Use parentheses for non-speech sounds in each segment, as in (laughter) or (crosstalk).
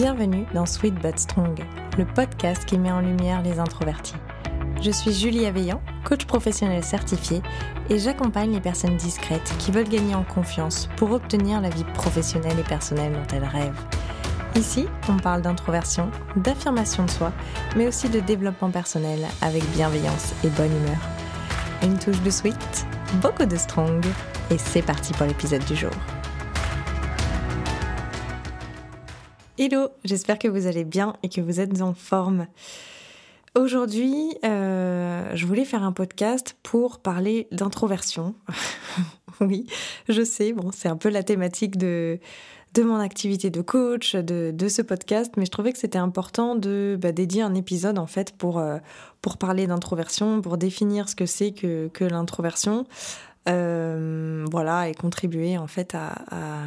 Bienvenue dans Sweet But Strong, le podcast qui met en lumière les introvertis. Je suis Julie Aveillant, coach professionnel certifié, et j'accompagne les personnes discrètes qui veulent gagner en confiance pour obtenir la vie professionnelle et personnelle dont elles rêvent. Ici, on parle d'introversion, d'affirmation de soi, mais aussi de développement personnel avec bienveillance et bonne humeur. Une touche de sweet, beaucoup de strong, et c'est parti pour l'épisode du jour. Hello, j'espère que vous allez bien et que vous êtes en forme. Aujourd'hui, euh, je voulais faire un podcast pour parler d'introversion. (laughs) oui, je sais, bon, c'est un peu la thématique de, de mon activité de coach, de, de ce podcast, mais je trouvais que c'était important de bah, dédier un épisode en fait pour, euh, pour parler d'introversion, pour définir ce que c'est que, que l'introversion. Euh, voilà, et contribuer en fait à, à,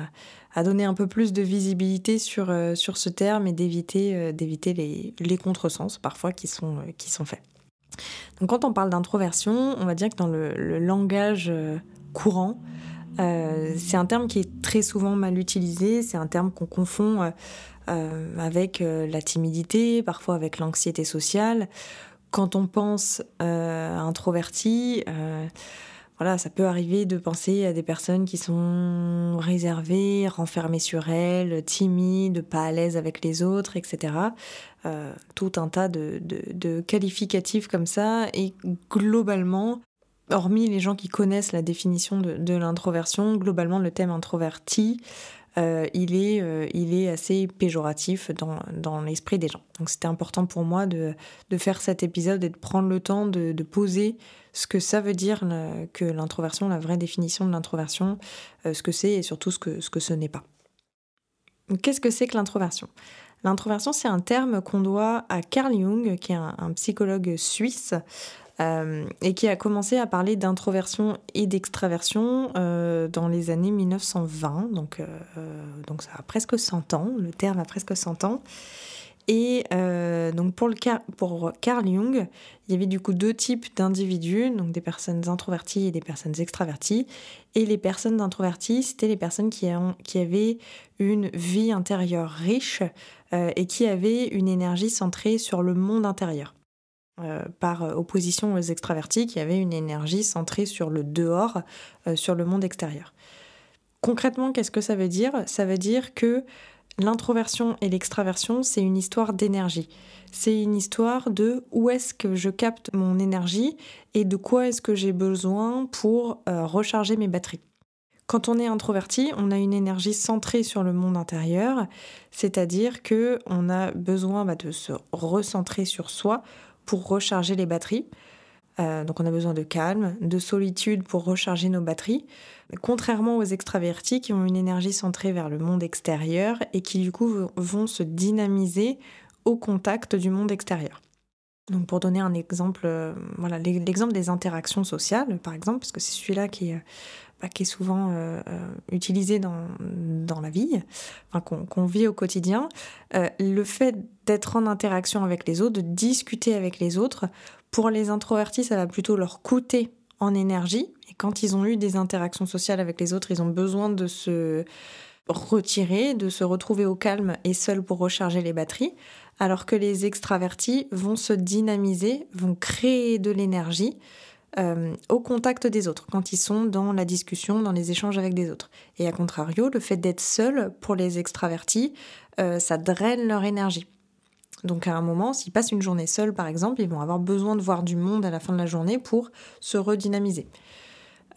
donner un peu plus de visibilité sur, euh, sur ce terme et d'éviter euh, d'éviter les, les contresens parfois qui sont, qui sont faits. Donc quand on parle d'introversion, on va dire que dans le, le langage courant, c'est un terme qui est très souvent mal utilisé, c'est un terme qu'on confond avec la timidité, parfois avec l'anxiété sociale. Quand on pense introverti, voilà, ça peut arriver de penser à des personnes qui sont réservées, renfermées sur elles, timides, pas à l'aise avec les autres, etc. Euh, tout un tas de, qualificatifs comme ça. Et globalement, hormis les gens qui connaissent la définition de l'introversion, globalement, le thème introverti euh, il, est, euh, il est assez péjoratif dans, dans l'esprit des gens. Donc c'était important pour moi de, de, faire cet épisode et de prendre le temps de, poser ce que ça veut dire que l'introversion, la vraie définition de l'introversion, euh, ce que c'est et surtout ce que ce, que ce n'est pas. Qu'est-ce que c'est que l'introversion? L'introversion, c'est un terme qu'on doit à Carl Jung, qui est un psychologue suisse, euh, et qui a commencé à parler d'introversion et d'extraversion euh, dans les années 1920, donc, euh, donc ça a presque 100 ans, le terme a presque 100 ans. Et donc pour, le, pour Carl Jung, il y avait du coup deux types d'individus, donc des personnes introverties et des personnes extraverties. Et les personnes introverties, c'était les personnes qui, ont, qui avaient une vie intérieure riche et qui avaient une énergie centrée sur le monde intérieur. Euh, par opposition aux extravertis qui avaient une énergie centrée sur le dehors, euh, sur le monde extérieur. Concrètement, qu'est-ce que ça veut dire? Ça veut dire que l'introversion et l'extraversion, c'est une histoire d'énergie. C'est une histoire de où est-ce que je capte mon énergie et de quoi est-ce que j'ai besoin pour euh, recharger mes batteries. Quand on est introverti, on a une énergie centrée sur le monde intérieur, c'est-à-dire que on a besoin bah, de se recentrer sur soi pour recharger les batteries. Euh, donc on a besoin de calme, de solitude pour recharger nos batteries, contrairement aux extravertis qui ont une énergie centrée vers le monde extérieur et qui du coup vont se dynamiser au contact du monde extérieur. Donc pour donner un exemple, euh, voilà l'exemple des interactions sociales par exemple, parce que c'est celui-là qui, qui est souvent euh, euh, utilisé dans, dans la vie, enfin, qu'on vit au quotidien, euh, le fait d'être en interaction avec les autres, de discuter avec les autres, pour les introvertis, ça va plutôt leur coûter en énergie. Et quand ils ont eu des interactions sociales avec les autres, ils ont besoin de se retirer, de se retrouver au calme et seuls pour recharger les batteries, alors que les extravertis vont se dynamiser, vont créer de l'énergie euh, au contact des autres, quand ils sont dans la discussion, dans les échanges avec des autres. Et à contrario, le fait d'être seul pour les extravertis, euh, ça draine leur énergie. Donc à un moment, s'ils passent une journée seuls, par exemple, ils vont avoir besoin de voir du monde à la fin de la journée pour se redynamiser.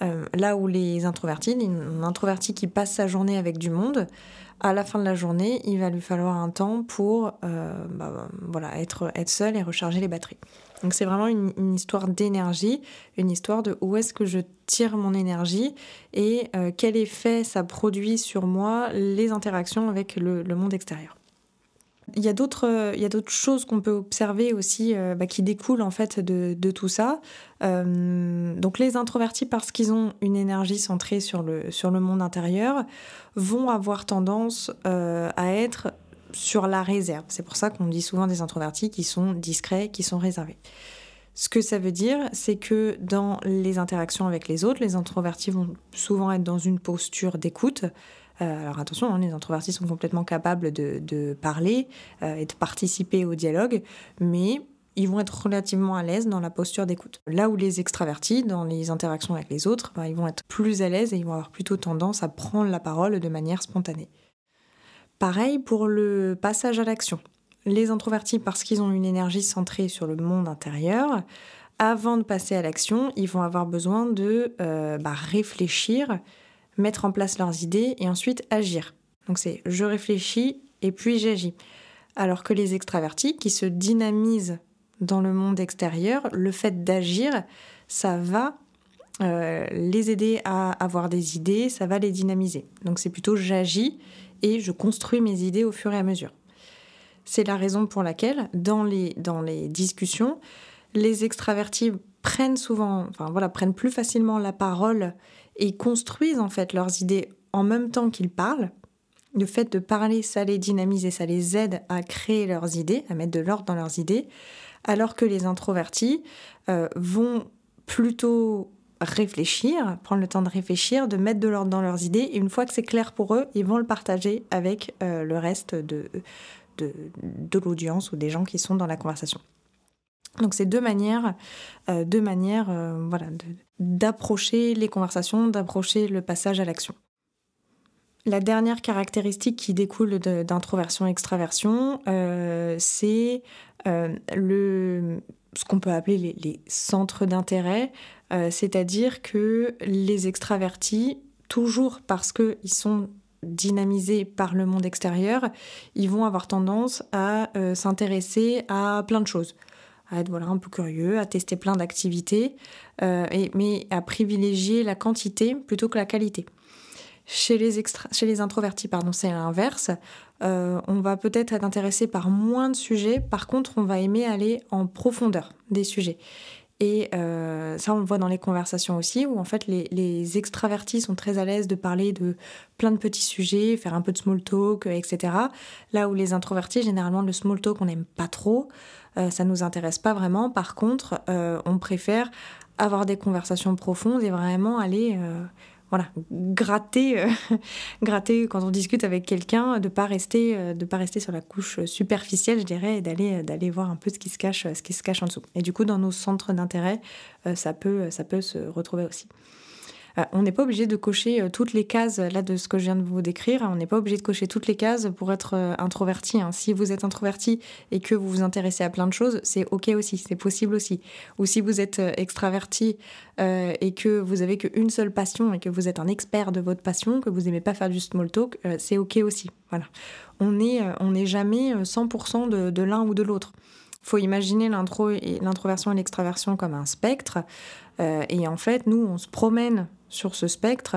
Euh, là où les introvertis, un introverti qui passe sa journée avec du monde, à la fin de la journée, il va lui falloir un temps pour bah, voilà, être, être seul et recharger les batteries. Donc c'est vraiment une, histoire d'énergie, une histoire de où est-ce que je tire mon énergie et euh, quel effet ça produit sur moi, les interactions avec le, monde extérieur. Il y a d'autres, choses qu'on peut observer aussi euh, bah, qui découlent en fait de, tout ça. Euh, donc les introvertis, parce qu'ils ont une énergie centrée sur le, sur le monde intérieur, vont avoir tendance à être sur la réserve. C'est pour ça qu'on dit souvent des introvertis qui sont discrets, qui sont réservés. Ce que ça veut dire, c'est que dans les interactions avec les autres, les introvertis vont souvent être dans une posture d'écoute, alors attention, hein, les introvertis sont complètement capables de, parler et de participer au dialogue, mais ils vont être relativement à l'aise dans la posture d'écoute. Là où les extravertis, dans les interactions avec les autres, bah, ils vont être plus à l'aise et ils vont avoir plutôt tendance à prendre la parole de manière spontanée. Pareil pour le passage à l'action. Les introvertis, parce qu'ils ont une énergie centrée sur le monde intérieur, avant de passer à l'action, ils vont avoir besoin de euh, bah, réfléchir, mettre en place leurs idées et ensuite agir. Donc c'est je réfléchis et puis j'agis. Alors que les extravertis, qui se dynamisent dans le monde extérieur, le fait d'agir, ça va euh, les aider à avoir des idées, ça va les dynamiser. Donc c'est plutôt j'agis et je construis mes idées au fur et à mesure. C'est la raison pour laquelle dans les, dans les discussions, les extravertis prennent souvent, enfin voilà, prennent plus facilement la parole et construisent en fait leurs idées en même temps qu'ils parlent. Le fait de parler, ça les dynamise et ça les aide à créer leurs idées, à mettre de l'ordre dans leurs idées, alors que les introvertis euh, vont plutôt réfléchir, prendre le temps de réfléchir, de mettre de l'ordre dans leurs idées, et une fois que c'est clair pour eux, ils vont le partager avec euh, le reste de, de, l'audience ou des gens qui sont dans la conversation. Donc c'est deux manières, euh, deux manières voilà, d'approcher les conversations, d'approcher le passage à l'action. La dernière caractéristique qui découle d'introversion-extraversion, c'est euh, le, ce qu'on peut appeler les, centres d'intérêt, euh, c'est-à-dire que les extravertis, toujours parce qu'ils sont dynamisés par le monde extérieur, ils vont avoir tendance à euh, s'intéresser à plein de choses à être un peu curieux, à tester plein d'activités, mais à privilégier la quantité plutôt que la qualité. Chez les, chez les introvertis, pardon, c'est l'inverse. Euh, on va peut-être être intéressé par moins de sujets, par contre, on va aimer aller en profondeur des sujets. Et euh, ça, on le voit dans les conversations aussi, où en fait les, extravertis sont très à l'aise de parler de plein de petits sujets, faire un peu de small talk, etc. Là où les introvertis, généralement, le small talk, on n'aime pas trop, euh, ça nous intéresse pas vraiment. Par contre, on préfère avoir des conversations profondes et vraiment aller voilà, gratter, euh, (laughs) gratter quand on discute avec quelqu'un, de pas rester, euh, de pas rester sur la couche superficielle, je dirais, et d'aller, d'aller voir un peu ce qui se cache, ce qui se cache en dessous. Et du coup, dans nos centres d'intérêt, euh, ça peut, ça peut se retrouver aussi. Euh, on n'est pas obligé de cocher euh, toutes les cases là de ce que je viens de vous décrire. On n'est pas obligé de cocher toutes les cases pour être euh, introverti. Hein. Si vous êtes introverti et que vous vous intéressez à plein de choses, c'est ok aussi, c'est possible aussi. Ou si vous êtes extraverti et que vous avez qu'une seule passion et que vous êtes un expert de votre passion, que vous n'aimez pas faire du small talk, c'est ok aussi. Voilà. On n'est on jamais 100% de, de l'un ou de l'autre faut imaginer l'introversion et l'extraversion comme un spectre. et en fait, nous, on se promène sur ce spectre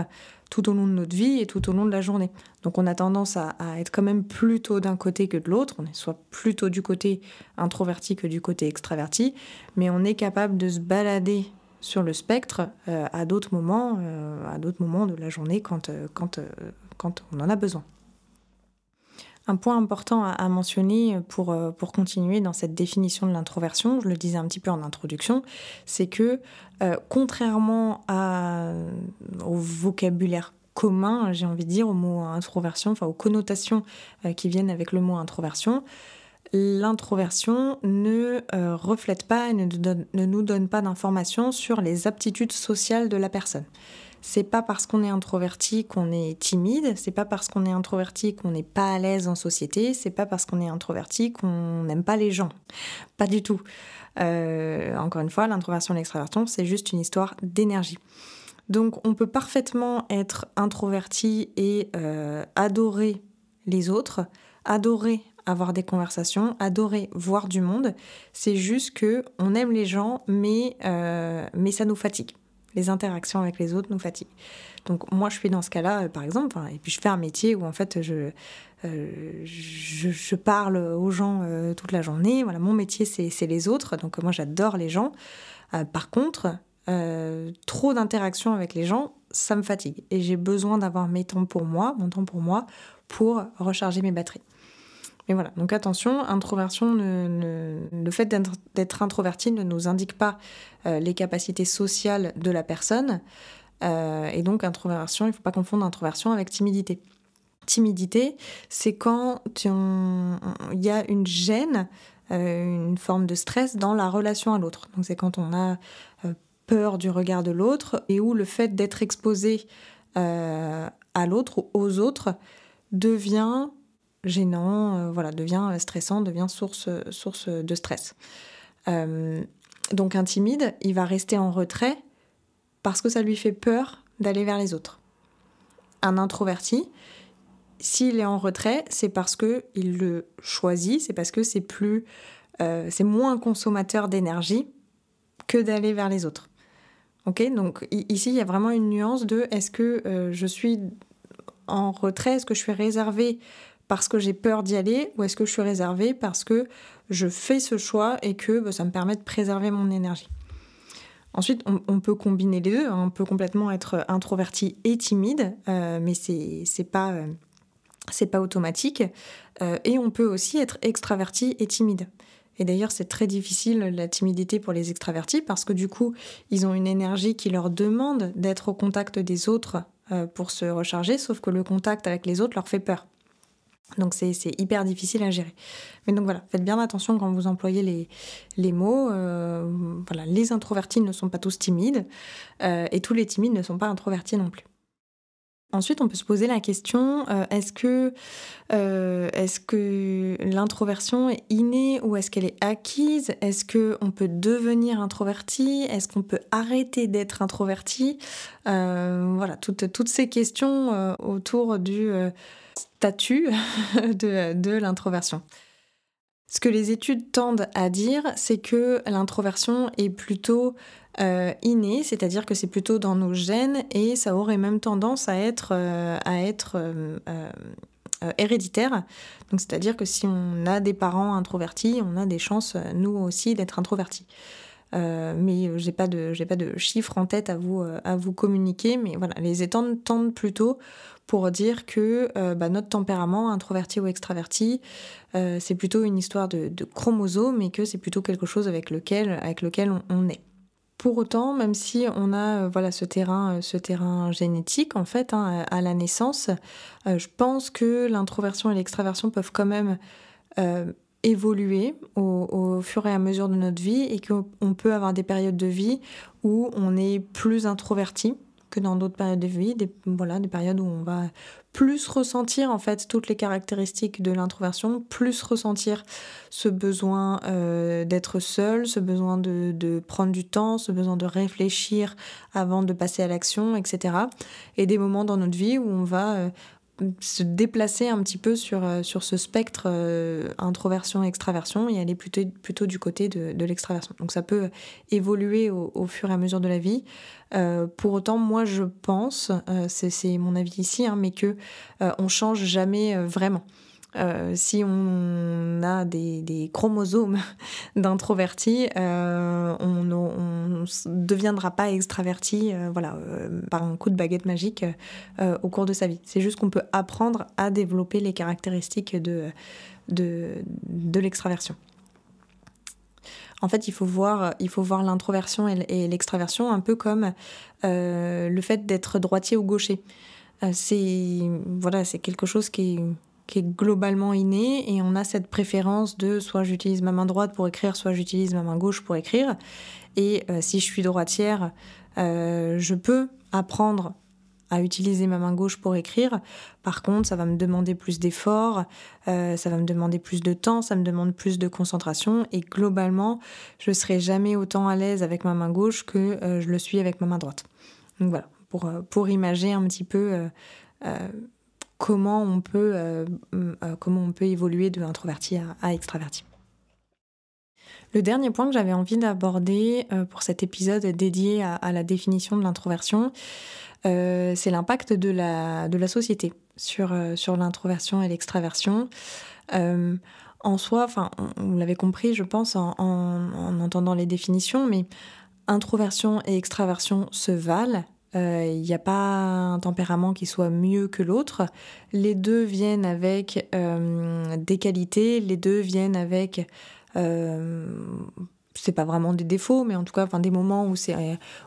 tout au long de notre vie et tout au long de la journée. Donc on a tendance à, être quand même plutôt d'un côté que de l'autre, on est soit plutôt du côté introverti que du côté extraverti, mais on est capable de se balader sur le spectre euh, à d'autres moments, euh, à d'autres moments de la journée quand, euh, quand, quand on en a besoin. Un point important à, mentionner pour, euh, pour continuer dans cette définition de l'introversion, je le disais un petit peu en introduction, c'est que euh, contrairement au vocabulaire commun, j'ai envie de dire, au mot introversion, enfin aux connotations euh, qui viennent avec le mot introversion, l'introversion ne reflète pas et ne, ne nous donne pas d'informations sur les aptitudes sociales de la personne. C'est pas parce qu'on est introverti qu'on est timide, c'est pas parce qu'on est introverti qu'on n'est pas à l'aise en société, c'est pas parce qu'on est introverti qu'on n'aime pas les gens. Pas du tout. Euh, encore une fois, l'introversion et l'extraversion, c'est juste une histoire d'énergie. Donc on peut parfaitement être introverti et euh, adorer les autres, adorer avoir des conversations, adorer voir du monde. C'est juste que on aime les gens, mais, euh, mais ça nous fatigue les interactions avec les autres nous fatiguent. Donc moi, je suis dans ce cas-là, euh, par exemple, et puis je fais un métier où en fait je, euh, je, parle aux gens euh, toute la journée. Voilà, mon métier, c'est les autres, donc moi j'adore les gens. par contre, trop d'interactions avec les gens, ça me fatigue. Et j'ai besoin d'avoir mes temps pour moi, mon temps pour moi, pour recharger mes batteries. Mais voilà, donc attention, introversion, le fait d'être introverti ne nous indique pas euh, les capacités sociales de la personne. Euh, et donc introversion, il ne faut pas confondre introversion avec timidité. timidité, c'est quand il y a une gêne, une forme de stress dans la relation à l'autre. Donc c'est quand on a peur du regard de l'autre et où le fait d'être exposé à l'autre ou aux autres devient gênant, euh, voilà, devient stressant, devient source, source de stress. Euh, donc un timide, il va rester en retrait parce que ça lui fait peur d'aller vers les autres. Un introverti, s'il est en retrait, c'est parce que il le choisit, c'est parce que c'est plus, euh, c'est moins consommateur d'énergie que d'aller vers les autres. Ok, donc ici il y a vraiment une nuance de est-ce que je suis en retrait, est-ce que je suis réservée parce que j'ai peur d'y aller ou est-ce que je suis réservée parce que je fais ce choix et que bah, ça me permet de préserver mon énergie Ensuite, on, peut combiner les deux. Hein. On peut complètement être introverti et timide, euh, mais c'est pas euh, pas automatique. Euh, et on peut aussi être extraverti et timide. Et d'ailleurs, c'est très difficile la timidité pour les extravertis parce que du coup, ils ont une énergie qui leur demande d'être au contact des autres pour se recharger, sauf que le contact avec les autres leur fait peur. Donc c'est hyper difficile à gérer. Mais donc voilà, faites bien attention quand vous employez les, les mots. Euh, voilà, les introvertis ne sont pas tous timides euh, et tous les timides ne sont pas introvertis non plus. Ensuite, on peut se poser la question euh, est-ce que, que l'introversion est innée ou est-ce qu'elle est acquise? Est-ce qu'on peut devenir introverti? Est-ce qu'on peut arrêter d'être introverti? Voilà, toutes, toutes ces questions autour du statut (laughs) de, l'introversion. Ce que les études tendent à dire, c'est que l'introversion est plutôt euh, innée, c'est-à-dire que c'est plutôt dans nos gènes et ça aurait même tendance à être, euh, euh, héréditaire. Donc c'est-à-dire que si on a des parents introvertis, on a des chances, nous aussi, d'être introvertis. Mais j'ai pas de j'ai pas de chiffres en tête à vous à vous communiquer mais voilà les études tendent plutôt pour dire que euh, bah, notre tempérament, introverti ou extraverti, euh, c'est plutôt une histoire de, chromosomes et que c'est plutôt quelque chose avec lequel, avec lequel on, est. Pour autant, même si on a euh, voilà ce terrain, ce terrain génétique en fait hein, à la naissance, je pense que l'introversion et l'extraversion peuvent quand même évoluer au, fur et à mesure de notre vie et qu'on peut avoir des périodes de vie où on est plus introverti que dans d'autres périodes de vie, des, voilà, des périodes où on va plus ressentir en fait toutes les caractéristiques de l'introversion, plus ressentir ce besoin euh, d'être seul, ce besoin de, de, prendre du temps, ce besoin de réfléchir avant de passer à l'action, etc. Et des moments dans notre vie où on va euh, se déplacer un petit peu sur, euh, sur ce spectre euh, introversion-extraversion et aller plutôt, plutôt du côté de, de l'extraversion. Donc ça peut évoluer au, fur et à mesure de la vie. Euh, pour autant, moi je pense, c'est mon avis ici, hein, mais que on change jamais vraiment. Euh, si on a des, chromosomes (laughs) d'introverti, euh, on ne deviendra pas extraverti euh, voilà, par un coup de baguette magique au cours de sa vie. C'est juste qu'on peut apprendre à développer les caractéristiques de, de, l'extraversion. En fait, il faut voir, il faut voir l'introversion et l'extraversion un peu comme le fait d'être droitier ou gaucher. c'est voilà, c'est quelque chose qui est qui est globalement inné et on a cette préférence de soit j'utilise ma main droite pour écrire, soit j'utilise ma main gauche pour écrire. Et euh, si je suis droitière, euh, je peux apprendre à utiliser ma main gauche pour écrire. Par contre, ça va me demander plus d'efforts, euh, ça va me demander plus de temps, ça me demande plus de concentration et globalement, je serai jamais autant à l'aise avec ma main gauche que je le suis avec ma main droite. Donc voilà, pour, pour imager un petit peu comment on peut, euh, euh, comment on peut évoluer de introverti à, extraverti. Le dernier point que j'avais envie d'aborder euh, pour cet épisode dédié à, la définition de l'introversion, c'est l'impact de la, de société sur, l'introversion et l'extraversion. en soi, enfin, vous l'avez compris, je pense, en, en, entendant les définitions, mais introversion et extraversion se valent il euh, n'y a pas un tempérament qui soit mieux que l'autre. Les deux viennent avec euh, des qualités, les deux viennent avec euh, c'est pas vraiment des défauts, mais en tout cas, enfin, des moments où c'est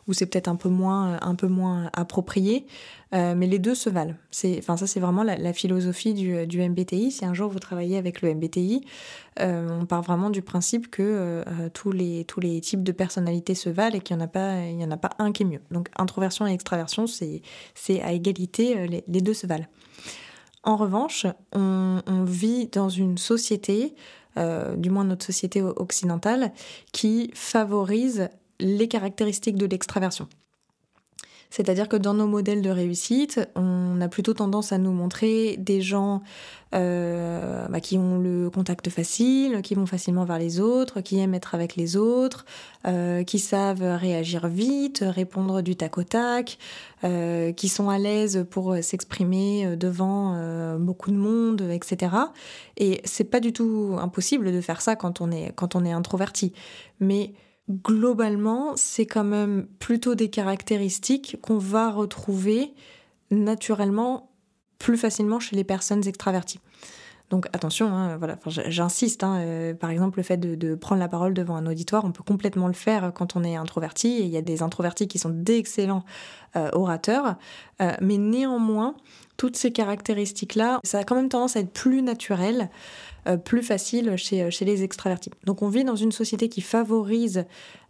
où c'est peut-être un peu moins un peu moins approprié. Euh, mais les deux se valent. C'est, enfin, ça, c'est vraiment la, philosophie du, du, MBTI. Si un jour vous travaillez avec le MBTI, euh, on part vraiment du principe que euh, tous, les, tous les types de personnalités se valent et qu'il n'y en, a pas, il y en a pas un qui est mieux. Donc, introversion et extraversion, c'est, c'est à égalité, les, deux se valent. En revanche, on vit dans une société euh, du moins notre société occidentale, qui favorise les caractéristiques de l'extraversion. C'est-à-dire que dans nos modèles de réussite, on a plutôt tendance à nous montrer des gens euh, bah, qui ont le contact facile, qui vont facilement vers les autres, qui aiment être avec les autres, euh, qui savent réagir vite, répondre du tac au tac, euh, qui sont à l'aise pour s'exprimer devant beaucoup de monde, etc. Et c'est pas du tout impossible de faire ça quand on est, quand on est introverti. Mais globalement, c'est quand même plutôt des caractéristiques qu'on va retrouver naturellement plus facilement chez les personnes extraverties. Donc attention, hein, voilà, j'insiste. Hein, euh, par exemple, le fait de, prendre la parole devant un auditoire, on peut complètement le faire quand on est introverti. Et il y a des introvertis qui sont d'excellents euh, orateurs, euh, mais néanmoins, toutes ces caractéristiques-là, ça a quand même tendance à être plus naturel plus facile chez, les extravertis. Donc on vit dans une société qui favorise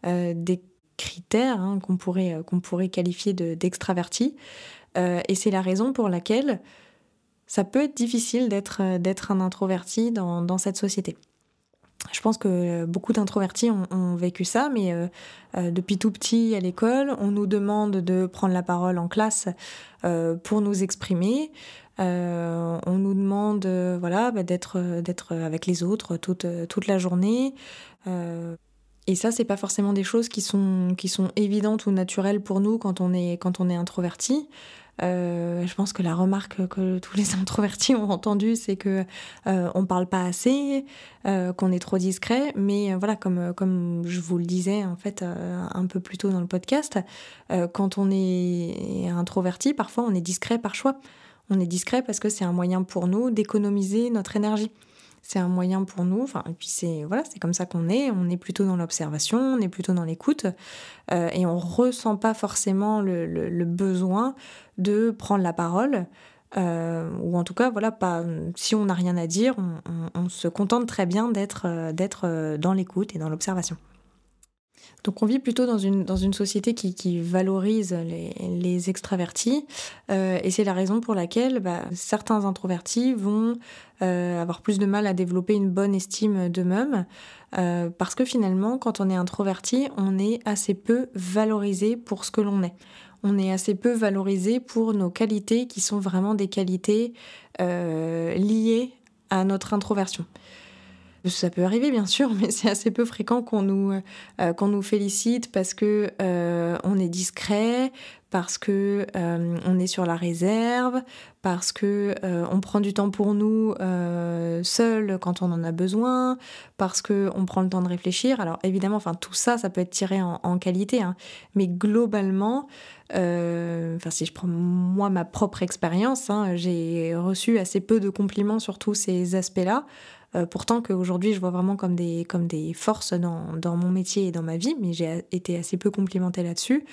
des critères hein, qu'on pourrait, qu'on pourrait qualifier d'extravertis. et c'est la raison pour laquelle ça peut être difficile d'être, d'être un introverti dans, dans cette société. Je pense que beaucoup d'introvertis ont, vécu ça, mais depuis tout petit à l'école, on nous demande de prendre la parole en classe pour nous exprimer. Euh, on nous demande euh, voilà, bah, d'être, euh, d'être avec les autres toute, toute la journée. et ça, c'est pas forcément des choses qui sont, qui sont évidentes ou naturelles pour nous quand on est, quand on est introverti. Je pense que la remarque que tous les (laughs) introvertis ont entendue, c'est que euh, on parle pas assez, qu'on est trop discret. Mais voilà, comme comme je vous le disais en fait un peu plus tôt dans le podcast, quand on est introverti, parfois on est discret par choix. On est discret parce que c'est un moyen pour nous d'économiser notre énergie. C'est un moyen pour nous, enfin, et puis c'est voilà, c'est comme ça qu'on est. On est plutôt dans l'observation, on est plutôt dans l'écoute, euh, et on ressent pas forcément le, besoin de prendre la parole, euh, ou en tout cas, voilà, pas. Si on n'a rien à dire, on, se contente très bien d'être euh, d'être dans l'écoute et dans l'observation. Donc on vit plutôt dans une, société qui, valorise les, les extravertis euh, et c'est la raison pour laquelle bah, certains introvertis vont euh, avoir plus de mal à développer une bonne estime d'eux-mêmes euh, parce que finalement quand on est introverti on est assez peu valorisé pour ce que l'on est. On est assez peu valorisé pour nos qualités qui sont vraiment des qualités liées à notre introversion. Ça peut arriver bien sûr, (laughs) mais c'est assez peu fréquent qu'on nous, euh, qu'on nous félicite parce que euh, on est discret, parce que euh, on est sur la réserve, parce que on prend du temps pour nous seul quand on en a besoin, parce que on prend le temps de réfléchir. Alors évidemment, enfin tout ça, ça peut être tiré en, qualité, hein, mais globalement, enfin si je prends moi ma propre expérience, hein, j'ai reçu assez peu de compliments sur tous ces aspects-là. Euh, pourtant qu'aujourd'hui je vois vraiment comme des, comme des forces dans, dans mon métier et dans ma vie, mais j'ai été assez peu complimentée là-dessus.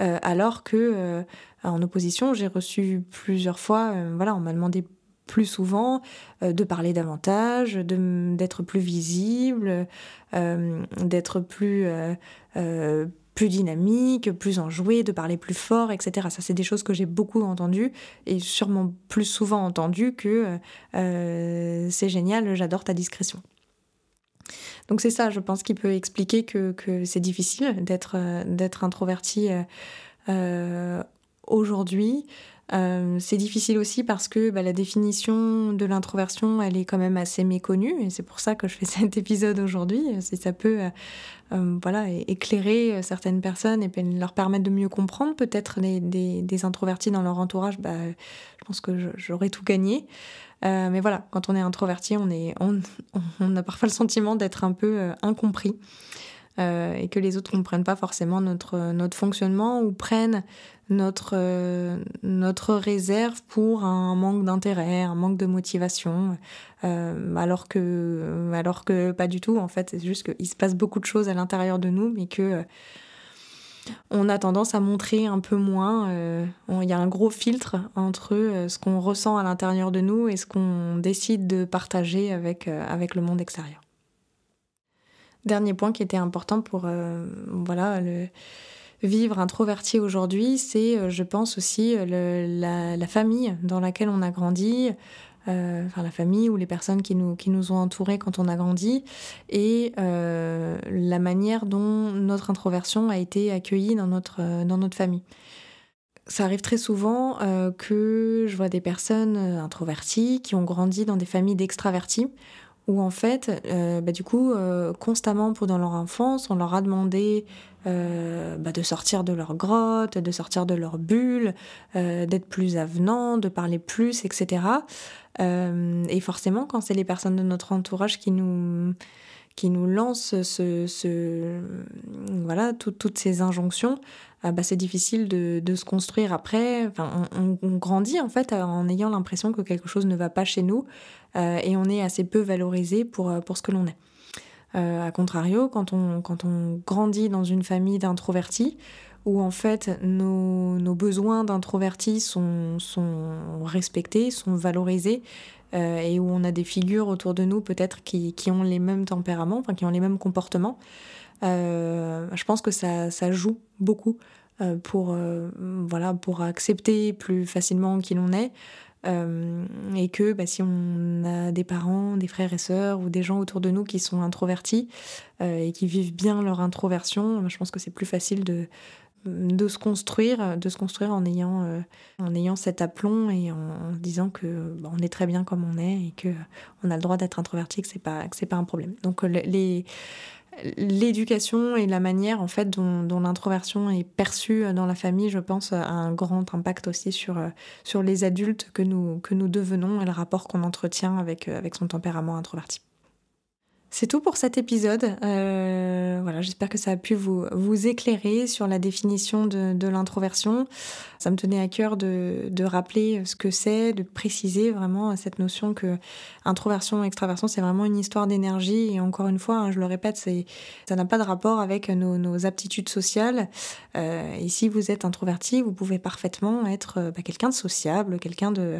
Euh, alors que euh, en opposition, j'ai reçu plusieurs fois, voilà, on m'a demandé plus souvent de parler davantage, d'être plus visible, d'être plus plus dynamique, plus enjoué, de parler plus fort, etc. Ça, c'est des choses que j'ai beaucoup entendues et sûrement plus souvent entendues que euh, c'est génial, j'adore ta discrétion. Donc c'est ça, je pense, qui peut expliquer que, c'est difficile d'être d'être introverti euh, aujourd'hui. Euh, c'est difficile aussi parce que bah, la définition de l'introversion, elle est quand même assez méconnue, et c'est pour ça que je fais (laughs) cet épisode aujourd'hui. Si ça peut euh, euh, voilà, éclairer certaines personnes et leur permettre de mieux comprendre peut-être des, introvertis dans leur entourage, bah, je pense que j'aurais tout gagné. mais voilà, quand on est introverti, (laughs) on, a parfois le sentiment d'être un peu incompris. Et que les autres ne comprennent pas forcément notre, notre fonctionnement ou prennent notre, notre réserve pour un manque d'intérêt, un manque de motivation, alors, que, alors que pas du tout, en fait, c'est juste qu'il se passe beaucoup de choses à l'intérieur de nous, mais que on a tendance à montrer un peu moins. Euh, il y a un gros filtre entre euh, ce qu'on ressent à l'intérieur de nous et ce qu'on décide de partager avec, euh, avec le monde extérieur. Dernier point qui était important pour voilà, le vivre introverti aujourd'hui, c'est, je pense aussi, la, la, famille dans laquelle on a grandi, euh, enfin la famille ou les personnes qui nous, qui nous ont entourés quand on a grandi, et euh, la manière dont notre introversion a été accueillie dans notre, euh, dans notre famille. Ça arrive très souvent que je vois des personnes introverties qui ont grandi dans des familles d'extravertis, où en fait, bah, du coup, constamment pendant leur enfance, on leur a demandé bah, de sortir de leur grotte, de sortir de leur bulle, d'être plus avenant, de parler plus, etc. Euh, et forcément, quand c'est les personnes de notre entourage qui nous, qui nous lancent ce, voilà, toutes ces injonctions, euh, bah, c'est difficile de, de, se construire après. Enfin, on, grandit en fait en ayant l'impression que quelque chose ne va pas chez nous euh, et on est assez peu valorisé pour, pour ce que l'on est. Euh, a contrario, quand on, quand on grandit dans une famille d'introvertis, où en fait nos, nos besoins d'introvertis sont, sont, respectés, sont valorisés, euh, et où on a des figures autour de nous peut-être qui, qui, ont les mêmes tempéraments, enfin qui ont les mêmes comportements, euh, je pense que ça, ça joue beaucoup euh, pour, euh, voilà, pour accepter plus facilement qui l'on est. Euh, et que bah, si on a des parents, des frères et sœurs ou des gens autour de nous qui sont introvertis euh, et qui vivent bien leur introversion, je pense que c'est plus facile de, de se construire, de se construire en ayant, euh, en ayant cet aplomb et en, disant que bah, on est très bien comme on est et que on a le droit d'être introverti, que c'est pas que c'est pas un problème. Donc les l'éducation et la manière en fait dont, l'introversion est perçue dans la famille, je pense, a un grand impact aussi sur, euh, sur les adultes que nous, que nous devenons et le rapport qu'on entretient avec, euh, avec son tempérament introverti. C'est tout pour cet épisode. Euh, voilà, j'espère que ça a pu vous, éclairer sur la définition de, l'introversion. Ça me tenait à cœur de, rappeler ce que c'est, de préciser vraiment cette notion que introversion, extraversion, c'est vraiment une histoire d'énergie. Et encore une fois, hein, je le répète, ça n'a pas de rapport avec nos, aptitudes sociales. Euh, et si vous êtes introverti, vous pouvez parfaitement être euh, bah, quelqu'un de sociable, quelqu'un de,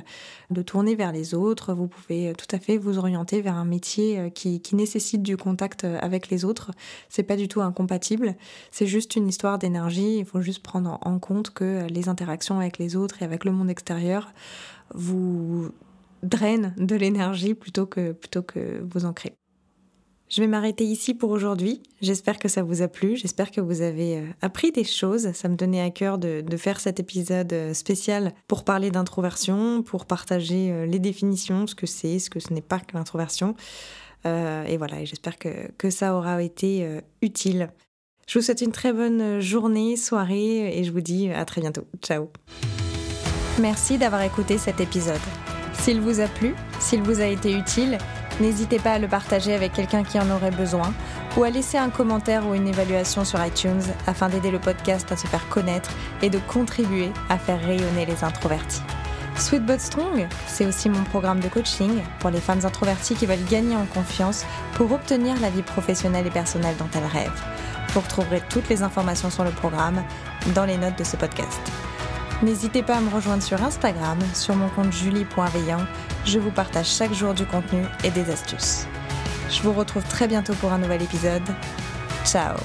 de tourner vers les autres. Vous pouvez tout à fait vous orienter vers un métier qui nécessite du contact euh, avec les autres. C'est pas du tout incompatible. C'est juste une histoire d'énergie. Il faut juste prendre en compte que les interactions avec les autres et avec le monde extérieur vous draine de l'énergie plutôt que, plutôt que vous en créez. Je vais m'arrêter ici pour aujourd'hui. J'espère que ça vous a plu. J'espère que vous avez euh, appris des choses. Ça me donnait à cœur de, faire cet épisode euh, spécial pour parler d'introversion, pour partager euh, les définitions, ce que c'est, ce que ce n'est pas que l'introversion. Euh, et voilà, j'espère que, que, ça aura été utile. Je vous souhaite une très bonne journée, soirée et je vous dis à très bientôt. Ciao. Merci d'avoir écouté cet épisode. S'il vous a plu, s'il vous a été utile, n'hésitez pas à le partager avec quelqu'un qui en aurait besoin ou à laisser un commentaire ou une évaluation sur iTunes afin d'aider le podcast à se faire connaître et de contribuer à faire rayonner les introvertis. Sweet But Strong, c'est aussi mon programme de coaching pour les femmes introverties qui veulent gagner en confiance pour obtenir la vie professionnelle et personnelle dont elles rêvent. Vous retrouverez toutes les informations sur le programme dans les notes de ce podcast. N'hésitez pas à me rejoindre sur Instagram, sur mon compte julie.veillant. Je vous partage chaque jour du contenu et des astuces. Je vous retrouve très bientôt pour un nouvel épisode. Ciao